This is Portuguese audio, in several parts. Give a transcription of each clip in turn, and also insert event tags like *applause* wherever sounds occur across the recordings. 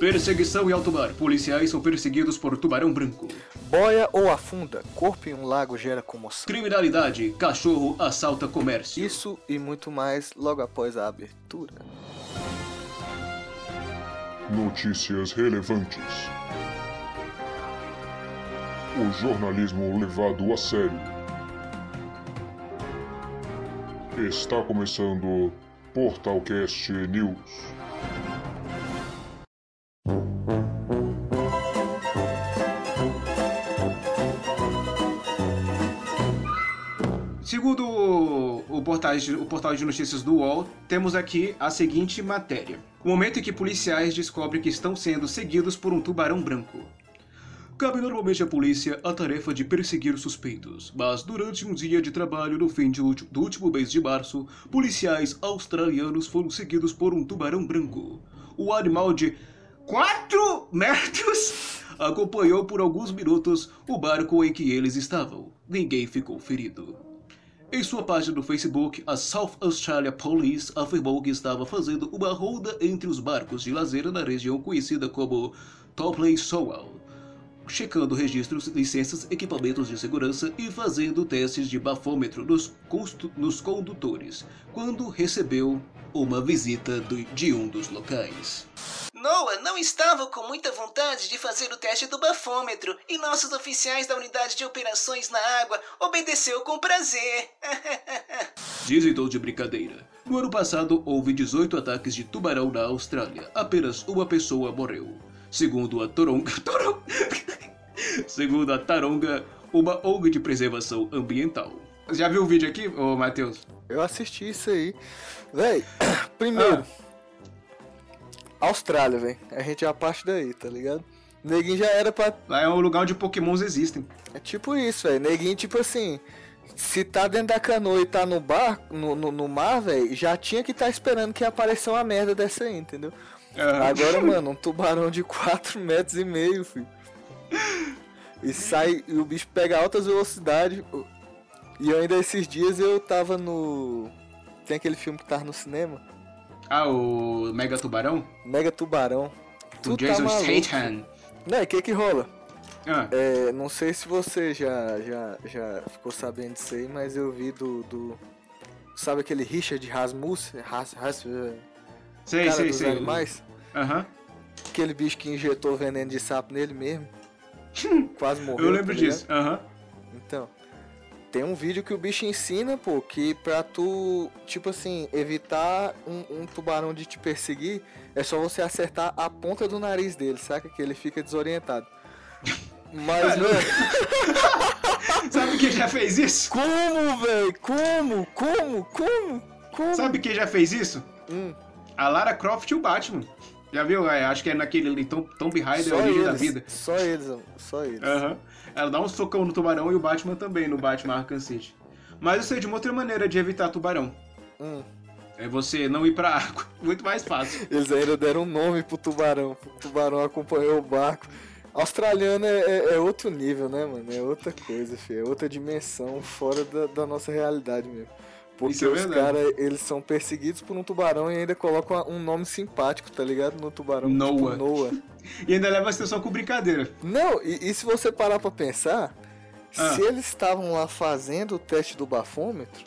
Perseguição em alto mar. Policiais são perseguidos por tubarão branco. Boia ou afunda, corpo em um lago gera comoção. Criminalidade. Cachorro assalta comércio. Isso e muito mais logo após a abertura. Notícias relevantes. O jornalismo levado a sério. Está começando Portalcast News. O, portal de, o portal de notícias do UOL, temos aqui a seguinte matéria. O momento em que policiais descobrem que estão sendo seguidos por um tubarão branco. Cabe normalmente à polícia a tarefa de perseguir suspeitos, mas durante um dia de trabalho no fim de, do último mês de março, policiais australianos foram seguidos por um tubarão branco. O animal de 4 metros acompanhou por alguns minutos o barco em que eles estavam. Ninguém ficou ferido. Em sua página do Facebook, a South Australia Police afirmou que estava fazendo uma ronda entre os barcos de lazer na região conhecida como Topley Sowell, checando registros, licenças, equipamentos de segurança e fazendo testes de bafômetro nos, nos condutores, quando recebeu uma visita de um dos locais. Noah não estava com muita vontade de fazer o teste do bafômetro e nossos oficiais da unidade de operações na água obedeceu com prazer. Diz em tom de brincadeira. No ano passado houve 18 ataques de tubarão na Austrália. Apenas uma pessoa morreu. Segundo a Toronga. *laughs* Toronga. Segundo a Taronga, uma ONG de preservação ambiental. Já viu o vídeo aqui, ô Matheus? Eu assisti isso aí. Véi, *coughs* primeiro. Ah. Austrália, velho. A gente é a parte daí, tá ligado? Neguinho já era pra. Lá é um lugar onde pokémons existem. É tipo isso, velho. Neguinho, tipo assim. Se tá dentro da canoa e tá no bar, no, no, no mar, velho, já tinha que estar tá esperando que apareça uma merda dessa aí, entendeu? Uhum. Agora, *laughs* mano, um tubarão de 4 *laughs* metros e meio, filho. E sai, e o bicho pega altas velocidades. E ainda esses dias eu tava no. Tem aquele filme que tava no cinema. Ah, o Mega Tubarão? Mega Tubarão. O tu Jason tá Statham. Né, o que que rola? Ah. É, não sei se você já, já, já ficou sabendo disso aí, mas eu vi do... do sabe aquele Richard Rasmussen? Ras, Ras, sei, cara sei, dos sei. animais? Aham. Uhum. Aquele bicho que injetou veneno de sapo nele mesmo. *laughs* Quase morreu. Eu lembro tá disso. Aham. Uhum. Então, tem um vídeo que o bicho ensina, pô, que pra tu, tipo assim, evitar um, um, tubarão de te perseguir, é só você acertar a ponta do nariz dele, saca? Que ele fica desorientado. *laughs* Mas, velho. *laughs* Sabe quem já fez isso? Como, velho? Como? Como? Como? Como? Sabe quem já fez isso? Hum. A Lara Croft e o Batman. Já viu? É, acho que é naquele Tom, Tomb Raider, Origem eles, da Vida. Só eles, só eles. Uhum. Ela dá um socão no tubarão e o Batman também, no Batman Arkham City. Mas eu sei de uma outra maneira de evitar tubarão. Hum. É você não ir pra água. *laughs* Muito mais fácil. Eles ainda deram um nome pro tubarão. O tubarão acompanhou o barco. Australiano é, é, é, outro nível, né, mano? É outra coisa, filho. É outra dimensão fora da, da nossa realidade mesmo. Porque é os caras, eles são perseguidos por um tubarão e ainda colocam um nome simpático, tá ligado? No tubarão. Noah. Tipo Noah. *laughs* e ainda leva a situação com brincadeira. Não, e, e se você parar pra pensar, ah. se eles estavam lá fazendo o teste do bafômetro,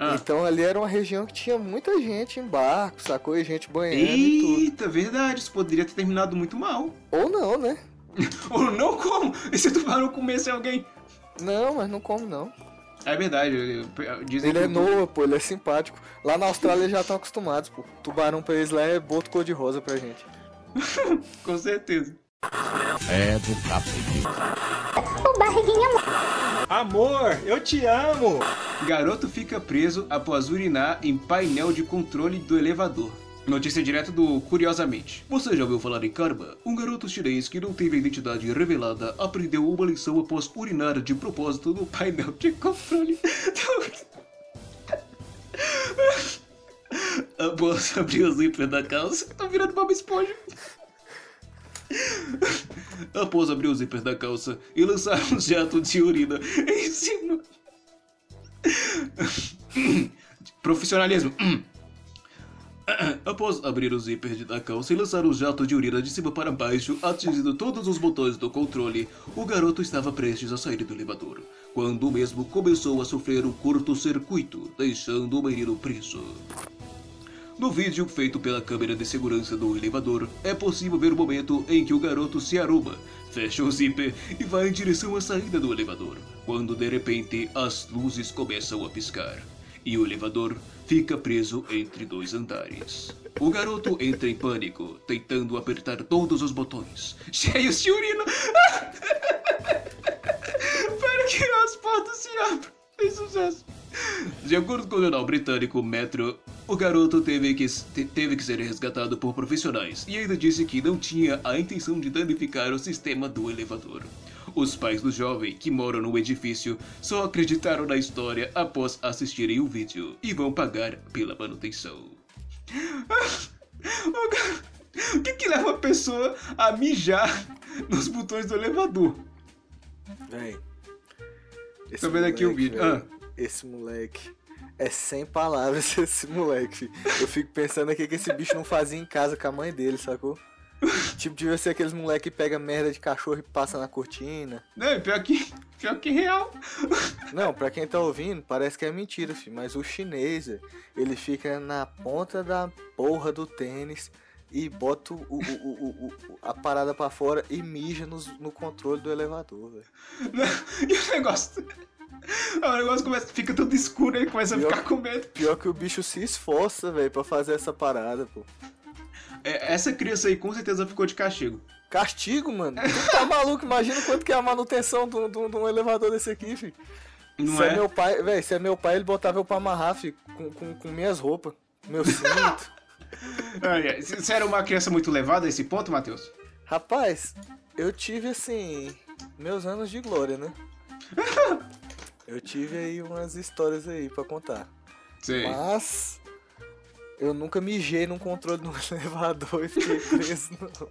ah. então ali era uma região que tinha muita gente em barco, sacou? E gente banhando Eita, e verdade. Isso poderia ter terminado muito mal. Ou não, né? *laughs* Ou não como? Esse tubarão comesse alguém? Não, mas não come não. É verdade, dizem Ele é novo, pô, ele é simpático. Lá na Austrália eles já estão acostumados, pô. Tubarão pra eles lá é boto cor-de-rosa pra gente. *laughs* Com certeza. É do capeta. O barriguinha. Amor, eu te amo! Garoto fica preso após urinar em painel de controle do elevador. Notícia direta do Curiosamente. Você já ouviu falar em karma? Um garoto chinês que não teve a identidade revelada aprendeu uma lição após urinar de propósito no painel de controle *laughs* após abrir o zíper da calça. Tá virando uma esponja. após abrir o zíper da calça e lançar um jato de urina em cima. Profissionalismo. *coughs* Após abrir o zíper da calça e lançar o jato de urina de cima para baixo, atingindo todos os botões do controle, o garoto estava prestes a sair do elevador, quando o mesmo começou a sofrer um curto-circuito, deixando o menino preso. No vídeo feito pela câmera de segurança do elevador, é possível ver o momento em que o garoto se arruma, fecha o zíper e vai em direção à saída do elevador, quando de repente as luzes começam a piscar e o elevador fica preso entre dois andares. O garoto entra em pânico, tentando apertar todos os botões, cheios de urina. para que as portas se abram. Tem sucesso. De acordo com o jornal britânico Metro, o garoto teve que, teve que ser resgatado por profissionais e ainda disse que não tinha a intenção de danificar o sistema do elevador. Os pais do jovem, que moram no edifício, só acreditaram na história após assistirem o vídeo e vão pagar pela manutenção. *laughs* o que, que leva a pessoa a mijar nos botões do elevador? Véi. Tô vendo aqui um vídeo. Véio, ah. Esse moleque. É sem palavras *laughs* esse moleque. Eu fico pensando aqui que esse bicho não fazia em casa com a mãe dele, sacou? *laughs* tipo, devia ser aqueles moleque que pega merda de cachorro e passa na cortina. Não, pior que, pior que real. Não, pra quem tá ouvindo, parece que é mentira, filho. Mas o chinês, ele fica na ponta da porra do tênis e bota o, o, o, o a parada pra fora e mija no, no controle do elevador, velho. E o negócio. O negócio começa, fica tudo escuro e começa pior, a ficar com medo. Pior que o bicho se esforça, velho, pra fazer essa parada, pô. É, essa criança aí com certeza ficou de castigo. Castigo, mano? Tu tá maluco? Imagina quanto que é a manutenção de um elevador desse aqui, filho. Não se é? é meu pai, velho, se é meu pai, ele botava eu pra amarrar, filho, com, com, com minhas roupas, meu cinto. *laughs* Você era uma criança muito levada a esse ponto, Matheus? Rapaz, eu tive, assim, meus anos de glória, né? *laughs* eu tive aí umas histórias aí pra contar. Sim. Mas eu nunca mijei num controle no *laughs* elevador e fiquei preso, não.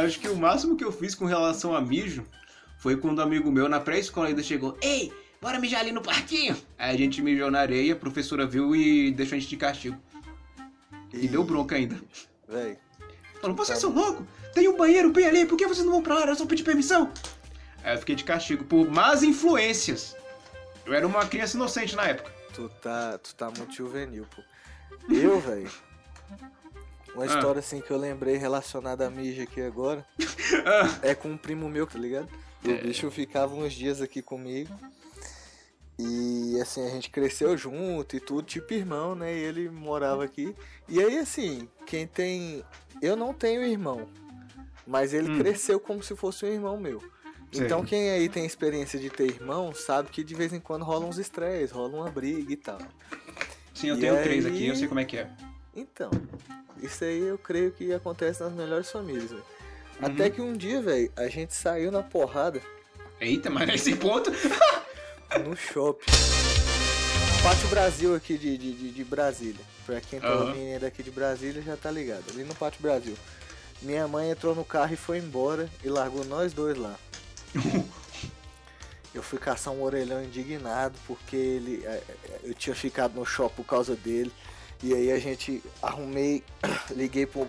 Acho que o máximo que eu fiz com relação a mijo foi quando um amigo meu na pré-escola ainda chegou: Ei, bora mijar ali no parquinho! Aí a gente mijou na areia, a professora viu e deixou a gente de castigo. E, e deu bronca ainda. Véi. Falou: Vocês tá... são loucos? Tem um banheiro bem ali, por que vocês não vão pra lá? Era só pedir permissão. Aí eu fiquei de castigo por más influências. Eu era uma criança inocente na época. Tu tá, tu tá muito juvenil, pô. Eu, velho. Uma ah. história assim que eu lembrei relacionada a Mija aqui agora ah. é com um primo meu, tá ligado? O é. bicho ficava uns dias aqui comigo. E assim, a gente cresceu junto e tudo, tipo irmão, né? E ele morava aqui. E aí, assim, quem tem. Eu não tenho irmão, mas ele hum. cresceu como se fosse um irmão meu. Então, quem aí tem experiência de ter irmão sabe que de vez em quando rola uns estresses, rola uma briga e tal. Sim, eu e tenho aí... três aqui, eu sei como é que é. Então, isso aí eu creio que acontece nas melhores famílias, velho. Uhum. Até que um dia, velho, a gente saiu na porrada. Eita, mas nesse ponto. *laughs* no shopping. Pátio Brasil aqui de, de, de, Brasília. Pra quem tá uhum. ouvindo daqui de Brasília já tá ligado. Ali no Pátio Brasil. Minha mãe entrou no carro e foi embora e largou nós dois lá. *laughs* eu fui caçar um orelhão indignado porque ele é, é, eu tinha ficado no shopping por causa dele. E aí a gente arrumei, *coughs* liguei para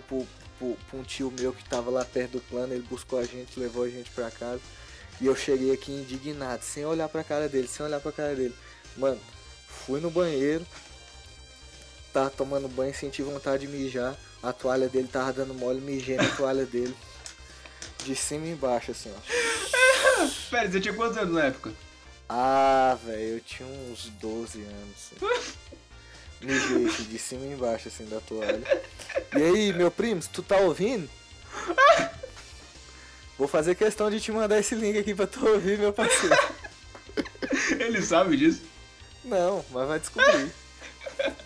um tio meu que tava lá perto do plano, ele buscou a gente, levou a gente para casa. E eu cheguei aqui indignado, sem olhar pra cara dele, sem olhar pra cara dele. Mano, fui no banheiro, tava tomando banho, senti vontade de mijar. A toalha dele tava dando mole, mijei na toalha dele. De cima e embaixo, assim, ó. Pera, você tinha quantos anos na época? Ah, velho, eu tinha uns 12 anos. Assim. *laughs* Me deixa de cima e embaixo, assim, da toalha. E aí, meu primo, se tu tá ouvindo? Vou fazer questão de te mandar esse link aqui pra tu ouvir, meu parceiro. *laughs* Ele sabe disso? Não, mas vai descobrir.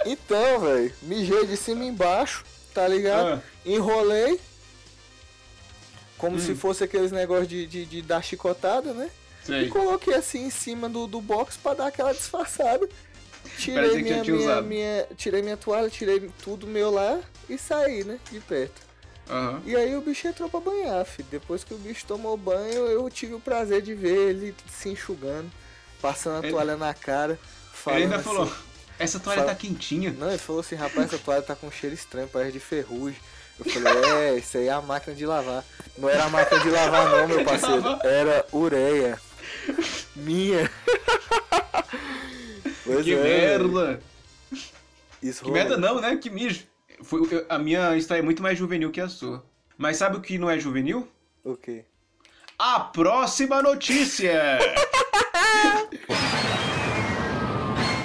Então, velho, mijei de cima e embaixo, tá ligado? Ah. Enrolei, como hum. se fosse aqueles negócios de, de, de, dar chicotada, né? Sei. E coloquei assim em cima do, do box pra dar aquela disfarçada. Tirei minha, minha, minha, tirei minha toalha, tirei tudo meu lá e saí, né? De perto. Uhum. E aí o bicho entrou pra banhar, filho. Depois que o bicho tomou banho, eu tive o prazer de ver ele se enxugando, passando a ele... toalha na cara. Ele ainda assim, falou. essa toalha tá quentinha. Não, ele falou assim, rapaz, essa toalha tá com cheiro estranho, parece de ferrugem. Eu falei, é, isso aí é a máquina de lavar. Não era a máquina de lavar não, meu parceiro. Era ureia. Minha. *laughs* Pois que é, merda! Isso que merda não, né? Que mijo. Foi, a minha história é muito mais juvenil que a sua. Mas sabe o que não é juvenil? O quê? A próxima notícia! *laughs*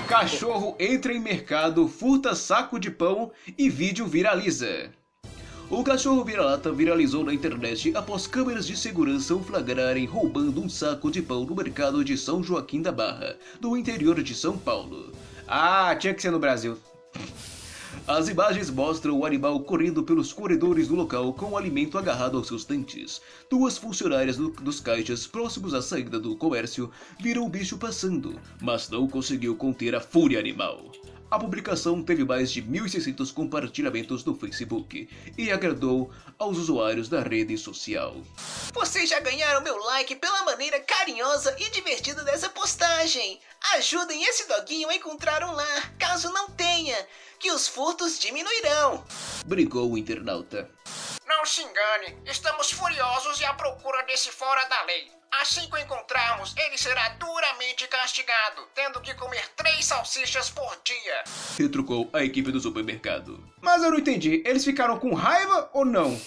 Cachorro entra em mercado, furta saco de pão e vídeo viraliza. O cachorro vira-lata viralizou na internet após câmeras de segurança o flagrarem roubando um saco de pão no mercado de São Joaquim da Barra, no interior de São Paulo. Ah, tinha que ser no Brasil. As imagens mostram o animal correndo pelos corredores do local com o alimento agarrado aos seus dentes. Duas funcionárias do, dos caixas próximos à saída do comércio viram o bicho passando, mas não conseguiu conter a fúria animal. A publicação teve mais de 1.600 compartilhamentos no Facebook e agradou aos usuários da rede social. Vocês já ganharam meu like pela maneira carinhosa e divertida dessa postagem. Ajudem esse doguinho a encontrar um lar, caso não tenha, que os furtos diminuirão. Brincou o internauta. Não se engane, estamos furiosos e à procura desse fora da lei. Assim que o encontrarmos, ele será duramente castigado, tendo que comer três salsichas por dia. Retrucou a equipe do supermercado. Mas eu não entendi, eles ficaram com raiva ou não?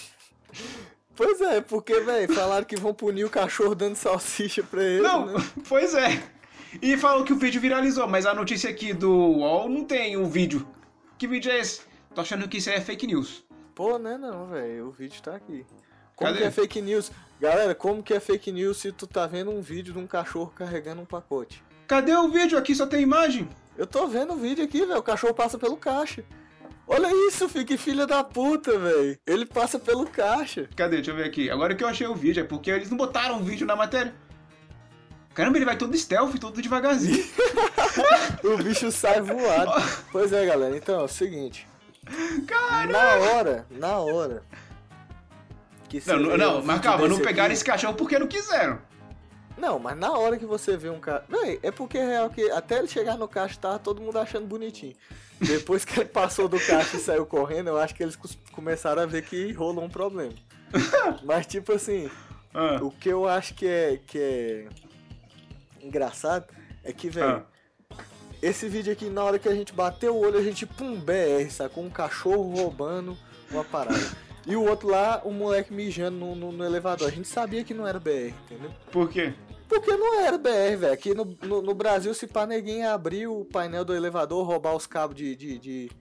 Pois é, porque, velho, falaram que vão punir o cachorro dando salsicha pra ele. Não, né? *laughs* pois é. E falou que o vídeo viralizou, mas a notícia aqui do UOL não tem o um vídeo. Que vídeo é esse? Tô achando que isso é fake news. Pô, né não, velho. O vídeo tá aqui. Como Cadê? que é fake news? Galera, como que é fake news se tu tá vendo um vídeo de um cachorro carregando um pacote? Cadê o vídeo? Aqui só tem imagem. Eu tô vendo o vídeo aqui, velho. O cachorro passa pelo caixa. Olha isso, fique filha da puta, velho. Ele passa pelo caixa. Cadê? Deixa eu ver aqui. Agora que eu achei o vídeo, é porque eles não botaram o vídeo na matéria. Caramba, ele vai todo stealth, todo devagarzinho. *laughs* o bicho sai voado. *laughs* pois é, galera. Então, é o seguinte. Caramba. Na hora, na hora que não, não, não mas calma, não pegaram aqui... esse cachorro porque não quiseram. Não, mas na hora que você vê um cara. Véi, é porque é real que até ele chegar no caixa tava todo mundo achando bonitinho. Depois que ele passou do caixa e saiu correndo, eu acho que eles começaram a ver que rolou um problema. *laughs* mas tipo assim, ah. o que eu acho que é, que é engraçado é que, velho. Ah. Esse vídeo aqui, na hora que a gente bateu o olho, a gente, pum, BR, sacou? Um cachorro roubando uma parada. E o outro lá, o moleque mijando no, no, no, elevador. A gente sabia que não era BR, entendeu? Por quê? Porque não era BR, velho. Aqui no, no, no, Brasil, se pá, ninguém abrir o painel do elevador, roubar os cabos de, de, de,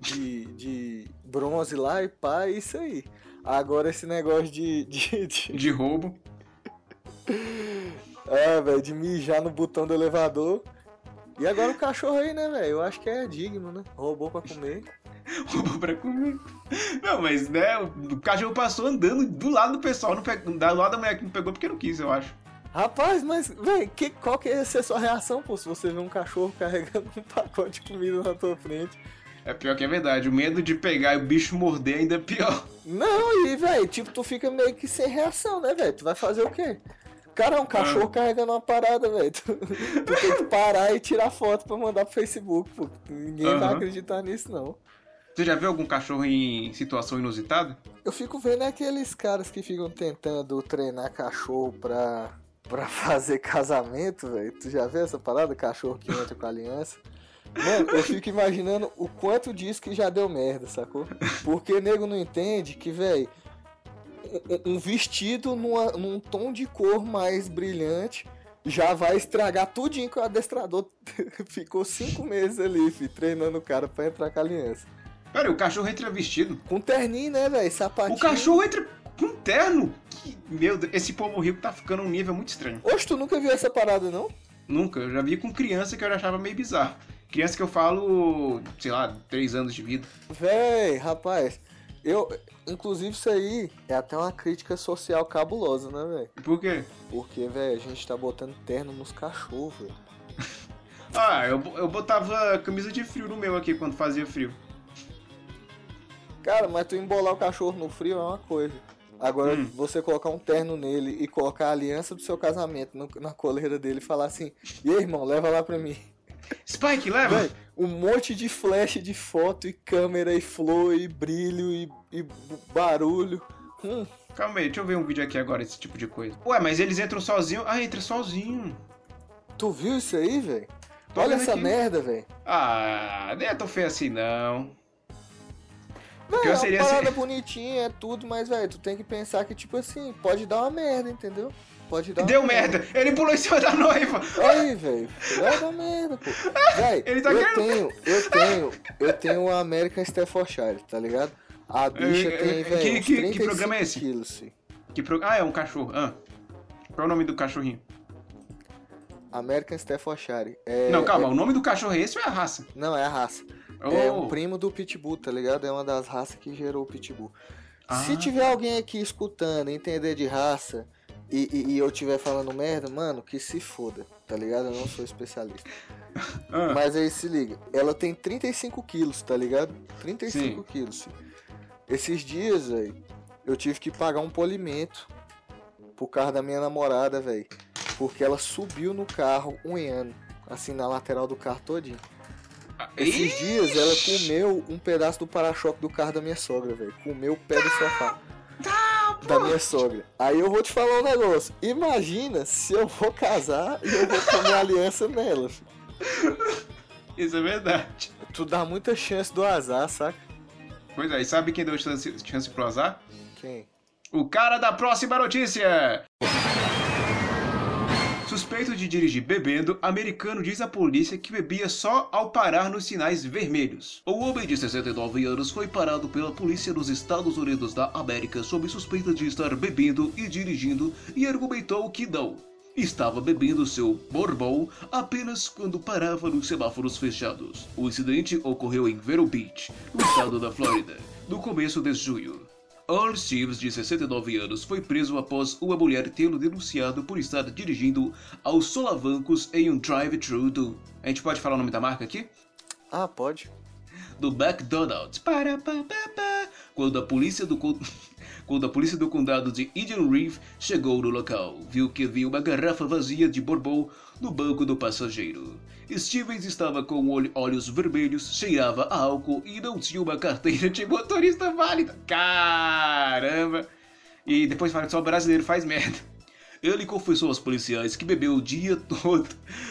de, de bronze lá e pá, é isso aí. Agora esse negócio de. De, de... *laughs* de roubo. é, velho, de mijar no botão do elevador. E agora o cachorro aí, né, velho? Eu acho que é digno, né? Roubou pra comer. *laughs* roubou pra comer. Não, mas, né, o cachorro passou andando do lado do pessoal, não pegou, do lado da mulher que não pegou porque não quis, eu acho. Rapaz, mas, velho, que, qual que ia ser a sua reação, pô, se você vê um cachorro carregando um pacote de comida na tua frente? É pior que é verdade, o medo de pegar e o bicho morder ainda é pior. Não, e, velho, tipo, tu fica meio que sem reação, né, velho? Tu vai fazer o quê? Cara, é um cachorro ah. carregando uma parada, velho. *laughs* Tu, tu, tem que parar e tirar foto pra mandar pro Facebook, pô. Ninguém uhum. vai acreditar nisso, não. Você já viu algum cachorro em situação inusitada? Eu fico vendo aqueles caras que ficam tentando treinar cachorro pra, pra *laughs* fazer casamento, velho. Tu já viu essa parada? Cachorro que entra com aliança. Mano, eu fico imaginando o quanto disso que já deu merda, sacou? Porque nego não entende que, velho, um vestido numa, num tom de cor mais brilhante já vai estragar tudinho que o adestrador *laughs* ficou cinco meses ali, filho, treinando o cara pra entrar com a aliança. Cara, o cachorro entra vestido. Com terninho, né, velho? Sapatinho. O cachorro entra com terno. Que, meu Deus, esse povo rico tá ficando um nível muito estranho. Oxe, tu nunca viu essa parada, não? Nunca. Eu já vi com criança que eu achava meio bizarro. Criança que eu falo, sei lá, três anos de vida. Véi, rapaz, eu. Inclusive, isso aí é até uma crítica social cabulosa, né, velho? Por quê? Porque, velho, a gente tá botando terno nos cachorros, velho. *laughs* ah, eu, eu botava camisa de frio no meu aqui quando fazia frio. Cara, mas tu embolar o cachorro no frio é uma coisa. Agora, hum. você colocar um terno nele e colocar a aliança do seu casamento no, na coleira dele e falar assim: E aí, irmão, leva lá pra mim. Spike, leva! Véi, um monte de flash de foto e câmera e flor e brilho e, e barulho. Hum. Calma aí, deixa eu ver um vídeo aqui agora, esse tipo de coisa. Ué, mas eles entram sozinhos. Ah, entra sozinho. Tu viu isso aí, velho? Olha essa aqui. merda, velho. Ah, não é tão feio assim, não. Véi, Pior é uma seria parada se- bonitinha, é tudo, mas, velho, tu tem que pensar que, tipo assim, pode dar uma merda, entendeu? Pode dar Deu merda. Ele pulou em cima da noiva. Aí, velho, vai dar merda, pô. Véi, Ele tá eu querendo- tenho, eu tenho, eu tenho uma American Staffordshire, tá ligado? A bicha tem, que- velho, que- que 35 programa é esse? quilos. Que pro... Ah, é um cachorro. Ah. Qual é o nome do cachorrinho? American Staffordshire. É, não, calma, é- o nome do cachorro é esse ou é a raça? não, é a raça. É Oh. um primo do Pitbull, tá ligado? É uma das raças que gerou o Pitbull. Se Ah. tiver alguém aqui escutando, entender de raça, e, e- e eu tiver falando merda, mano, que se foda, tá ligado? Eu não sou especialista. *laughs* Ah. Mas aí se liga, ela tem 35 quilos, tá ligado? 35 Sim. quilos. Esses dias, velho, eu tive que pagar um polimento pro carro da minha namorada, velho. Porque ela subiu no carro unhando, assim, na lateral do carro todinho. Esses dias ela comeu um pedaço do para-choque do carro da minha sogra, velho. Comeu o pé do sofá. Da minha sogra. Aí eu vou te falar um negócio. Imagina se eu vou casar e eu vou minha aliança nela. filho. Isso é verdade. Tu dá muita chance do azar, saca? Pois é, e sabe quem deu chance, chance pro azar? Quem? O cara da próxima notícia! Suspeito de dirigir bebendo, americano diz à polícia que bebia só ao parar nos sinais vermelhos. O homem de 69 anos foi parado pela polícia dos Estados Unidos da América sob suspeita de estar bebendo e dirigindo e argumentou que não. Estava bebendo seu bourbon apenas quando parava nos semáforos fechados. O incidente ocorreu em Vero Beach, no estado da Flórida, no começo de junho. Earl Stevens, de 69 anos, foi preso após uma mulher tê-lo denunciado por estar dirigindo aos solavancos em um drive-thru do... A gente pode falar o nome da marca aqui? Ah, pode. do McDonald's. Para, pá, pá, pá. Quando a polícia do *laughs* quando a polícia do condado de Indian Reef chegou no local, viu que havia uma garrafa vazia de bourbon no banco do passageiro. Stevens estava com olh- olhos vermelhos, cheirava a álcool e não tinha uma carteira de motorista válida. Caramba! E depois fala que só brasileiro faz merda. Ele confessou aos policiais que bebeu o dia *laughs* todo,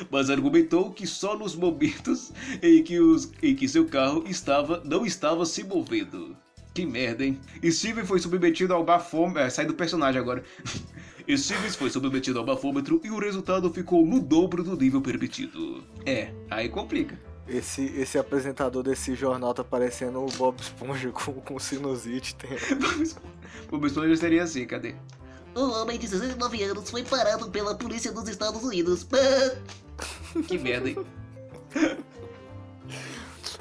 mas argumentou que só nos momentos em que, os, em que seu carro estava não estava se movendo. Que merda, hein? Steven foi submetido ao bafômetro. É, sai do personagem agora. *laughs* Stevens foi submetido ao bafômetro e o resultado ficou no dobro do nível permitido. É, aí complica. Esse, esse apresentador desse jornal tá parecendo o Bob Esponja *laughs* com, com sinusite. Tem... *laughs* O Bispo seria assim, cadê? O homem de 69 anos foi parado pela polícia dos Estados Unidos. Que merda, hein?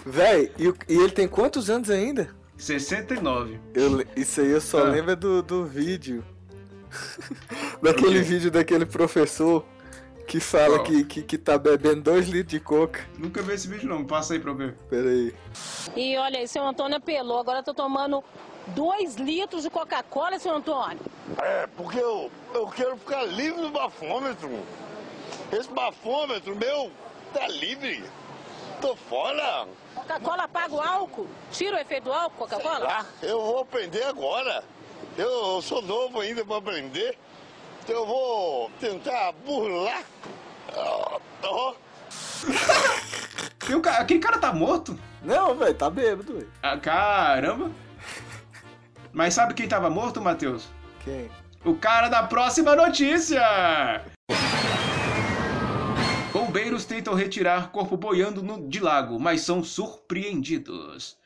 Véi, e, e ele tem quantos anos ainda? 69. Eu, isso aí eu só Ah. lembro do, do vídeo. *laughs* daquele vídeo daquele professor que fala que, que, que tá bebendo 2 litros de coca. Nunca vi esse vídeo não, passa aí pra ver. Pera aí. E olha aí, seu Antônio apelou. Agora eu tô tomando dois litros de Coca-Cola, seu Antônio. É, porque eu, eu quero ficar livre do bafômetro. Esse bafômetro meu tá livre. Tô fora. Coca-Cola paga o álcool? Tira o efeito do álcool, Coca-Cola? Ah, eu vou aprender agora. Eu, eu sou novo ainda para aprender. Então eu vou tentar burlar. Ah, ó. Tem um ca- Aquele cara tá morto? Não, velho, tá bêbado, velho. Ah, caramba! Mas sabe quem tava morto, Matheus? Quem? O cara da próxima notícia! Bombeiros tentam retirar corpo boiando no, de lago, mas são surpreendidos.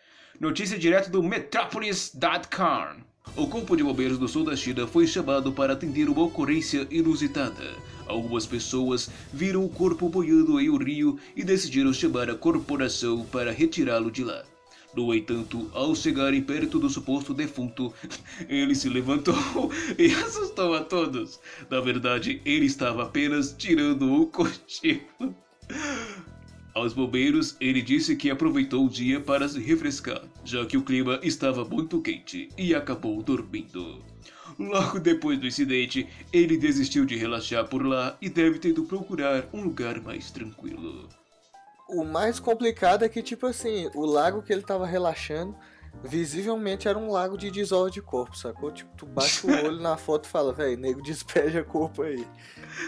Notícia direto do Metropolis.com. O corpo de bombeiros do sul da China foi chamado para atender uma ocorrência inusitada. Algumas pessoas viram o corpo boiando em um rio e decidiram chamar a corporação para retirá-lo de lá. No entanto, ao chegarem perto do suposto defunto, ele se levantou *laughs* e assustou a todos. Na verdade, ele estava apenas tirando um cochilo. Aos bombeiros, ele disse que aproveitou o dia para se refrescar, já que o clima estava muito quente e acabou dormindo. Logo depois do incidente, ele desistiu de relaxar por lá e deve ter ido procurar um lugar mais tranquilo. O mais complicado é que, tipo assim, o lago que ele tava relaxando, visivelmente era um lago de desova de corpo, sacou? Tipo, tu bate o olho na foto e fala, velho, nego despeja *laughs* corpo aí.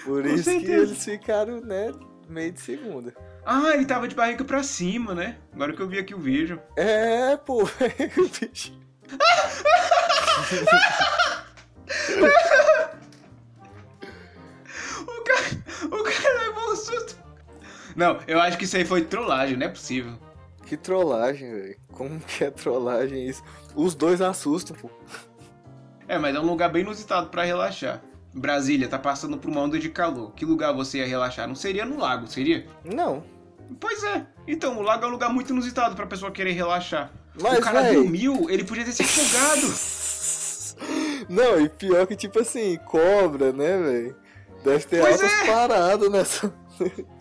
Por Com isso que certeza. eles ficaram, né, meio de segunda. Ah, ele tava de barriga pra cima, né? Agora que eu vi aqui o vídeo. É, pô, *laughs* bicho. *laughs* Não, eu acho que isso aí foi trollagem, não é possível. Que trollagem, velho. Como que é trollagem isso? Os dois assustam, pô. É, mas é um lugar bem inusitado pra relaxar. Brasília tá passando por uma onda de calor. Que lugar você ia relaxar? Não seria no lago, seria? Não. Pois é. Então, o lago é um lugar muito inusitado pra pessoa querer relaxar. Mas, o cara véi- dormiu, ele podia ter se afogado. *laughs* Não, e pior que, tipo assim, cobra, né, velho? Deve ter Pois altas é. paradas nessa. *laughs*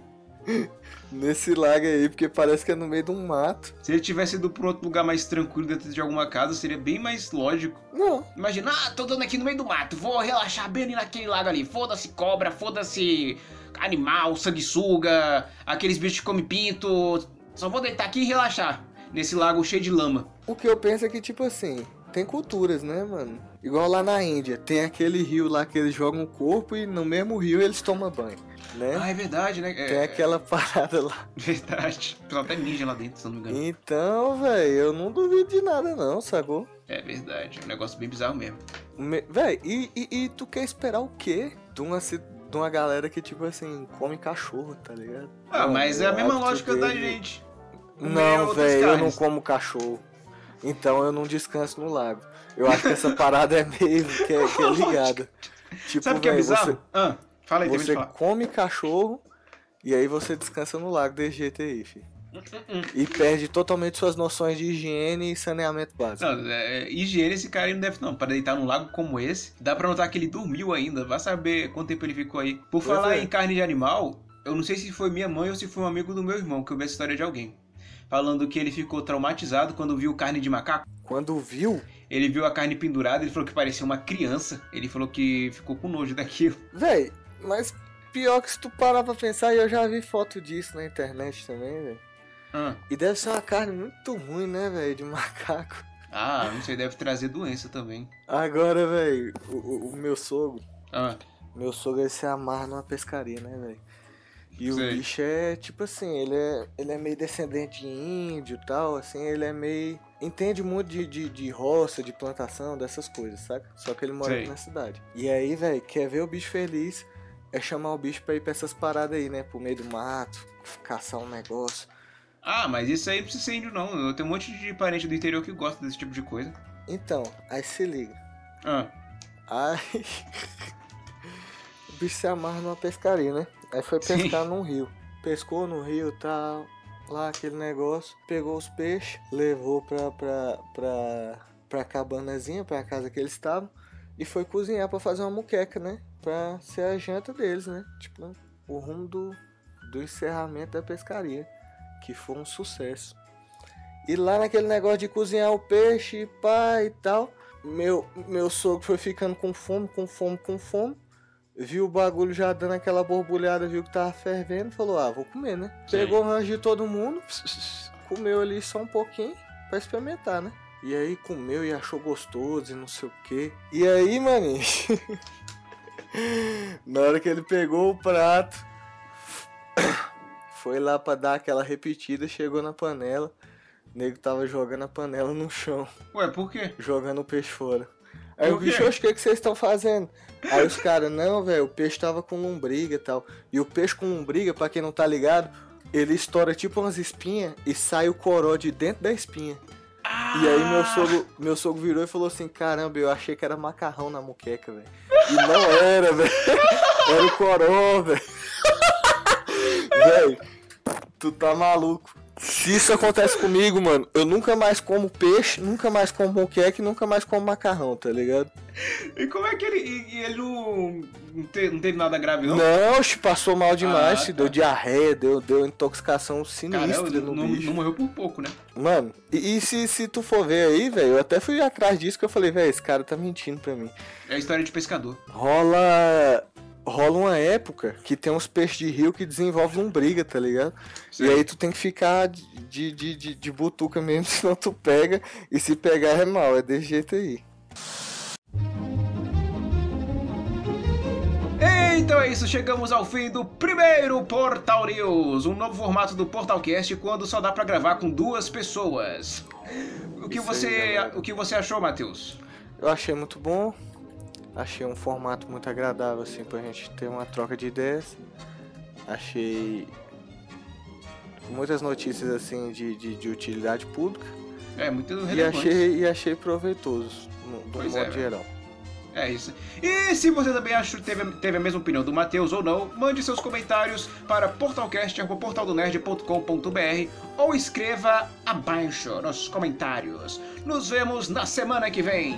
*laughs* Nesse lago aí, porque parece que é no meio de um mato. Se ele tivesse ido pra outro lugar mais tranquilo dentro de alguma casa, seria bem mais lógico. Não. Imagina, ah, tô dando aqui no meio do mato, vou relaxar bem ali naquele lago ali. Foda-se cobra, foda-se animal, sanguessuga, aqueles bichos que comem pinto. Só vou deitar aqui e relaxar. Nesse lago cheio de lama. O que eu penso é que, tipo assim, tem culturas, né, mano? Igual lá na Índia, tem aquele rio lá que eles jogam o corpo e no mesmo rio eles tomam banho, né? Ah, é verdade, né? É, Tem aquela *laughs* parada lá. Verdade. Pessoal até mija lá dentro, se eu não me engano. Então, velho, eu não duvido de nada não, sacou? É verdade. É um negócio bem bizarro mesmo. Me... Véi, e, e, e tu quer esperar o quê? De uma, de uma galera que, tipo assim, come cachorro, tá ligado? Ah, Não, mas é a mesma lógica da dele- gente. Comer Não, velho, eu não como cachorro. Então eu não descanso no lago. Eu acho que essa parada é meio que é, que é *laughs* ligada. Tipo, Sabe o que é bizarro? Você, Ah, fala aí, você de come cachorro e aí você descansa no lago desse jeito aí, filho. E perde totalmente suas noções de higiene e saneamento básico. Não, é, higiene esse cara aí não deve não. Para deitar num lago como esse, dá pra notar que ele dormiu ainda. Vai saber quanto tempo ele ficou aí. Por Pois falar é. em carne de animal, eu não sei se foi minha mãe ou se foi um amigo do meu irmão que eu vi essa história de alguém. Falando que ele ficou traumatizado quando viu carne de macaco. Quando viu, Ele viu a carne pendurada, ele falou que parecia uma criança. Ele falou que ficou com nojo daquilo. *laughs* véi, mas pior que se tu parar pra pensar, e eu já vi foto disso na internet também, velho. Ah, E deve ser uma carne muito ruim, né, velho, de *laughs* macaco. ah não sei, deve trazer doença também. Agora, velho, o, o- o meu sogro, Ah, meu sogro ele se amarra numa pescaria, né, velho? E o bicho é, tipo assim, ele é, ele é meio descendente de índio e tal, assim, ele é meio... Entende muito de, de, de roça, de plantação, dessas coisas, saca? Só que ele mora Sei. aqui na cidade. E aí, velho, quer ver o bicho feliz, é chamar o bicho pra ir pra essas paradas aí, né? Pro meio do mato, caçar um negócio. ah, mas isso aí não precisa ser índio não. Eu tenho um monte de parente do interior que gosta desse tipo de coisa. Então, aí se liga. Ah, Aí. *laughs* o bicho se amarra numa pescaria, né? Aí foi Sim. pescar num rio. Pescou no rio e tal. Lá aquele negócio. Pegou os peixes, levou pra, pra, pra, pra cabanazinha, pra casa que eles estavam. E foi cozinhar pra fazer uma muqueca, né? Pra ser a janta deles, né? Tipo, o rumo do, do encerramento da pescaria. Que foi um sucesso. E lá naquele negócio de cozinhar o peixe, pá e tal. Meu, meu sogro foi ficando com fome, com fome, com fome. Viu o bagulho já dando aquela borbulhada, viu que tava fervendo. Falou, ah, vou comer, né? Sim. Pegou o rancho de todo mundo. *laughs* Comeu ali só um pouquinho pra experimentar, né? E aí comeu e achou gostoso e não sei o que. E aí, maninho. *laughs* na hora que ele pegou o prato, *coughs* foi lá pra dar aquela repetida, chegou na panela. O nego tava jogando a panela no chão, ué, por quê? jogando o peixe fora. Aí o bicho, quê? oxe, o que, que vocês estão fazendo? Aí os caras, não, velho, o peixe tava com lombriga e tal. E o peixe com lombriga, pra quem não tá ligado, ele estoura tipo umas espinhas e sai o coró de dentro da espinha. E aí meu sogro, meu sogro virou e falou assim, caramba, eu achei que era macarrão na muqueca, velho. E não era, velho. *laughs* Era o coró, velho. *laughs* Velho, tu tá maluco. Se isso acontece comigo, mano, eu nunca mais como peixe, nunca mais como moqueca e nunca mais como macarrão, tá ligado? E como é que ele. e- ele não. Não, te- não teve nada grave, não? Não, passou mal demais, Ah, tá. deu diarreia, deu, deu intoxicação sinistra Caramba, no não, bicho. não morreu por pouco, né? Mano, e, e se, se tu for ver aí, velho, eu até fui atrás disso que eu falei, velho, esse cara tá mentindo pra mim. É a história de pescador. Rola rola uma época que tem uns peixes de rio que desenvolvem lombriga, tá ligado? Sim. E aí tu tem que ficar de, de, de, de butuca mesmo, *laughs* senão tu pega, e se pegar é mal, é desse jeito aí. Então é isso, chegamos ao fim do primeiro Portal News, um novo formato do Portalcast quando só dá para gravar com duas pessoas. O que você, aí, o que você achou, Matheus? Eu achei muito bom. Achei um formato muito agradável assim pra gente ter uma troca de ideias. Achei muitas notícias assim de, de, de utilidade pública. É, muito relevante. E achei, e achei proveitoso, no, do modo é, geral. É isso. E se você também achou, teve, teve a mesma opinião do Matheus ou não, mande seus comentários para portalcast.portaldonerd.com.br ou escreva abaixo nos comentários. Nos vemos na semana que vem.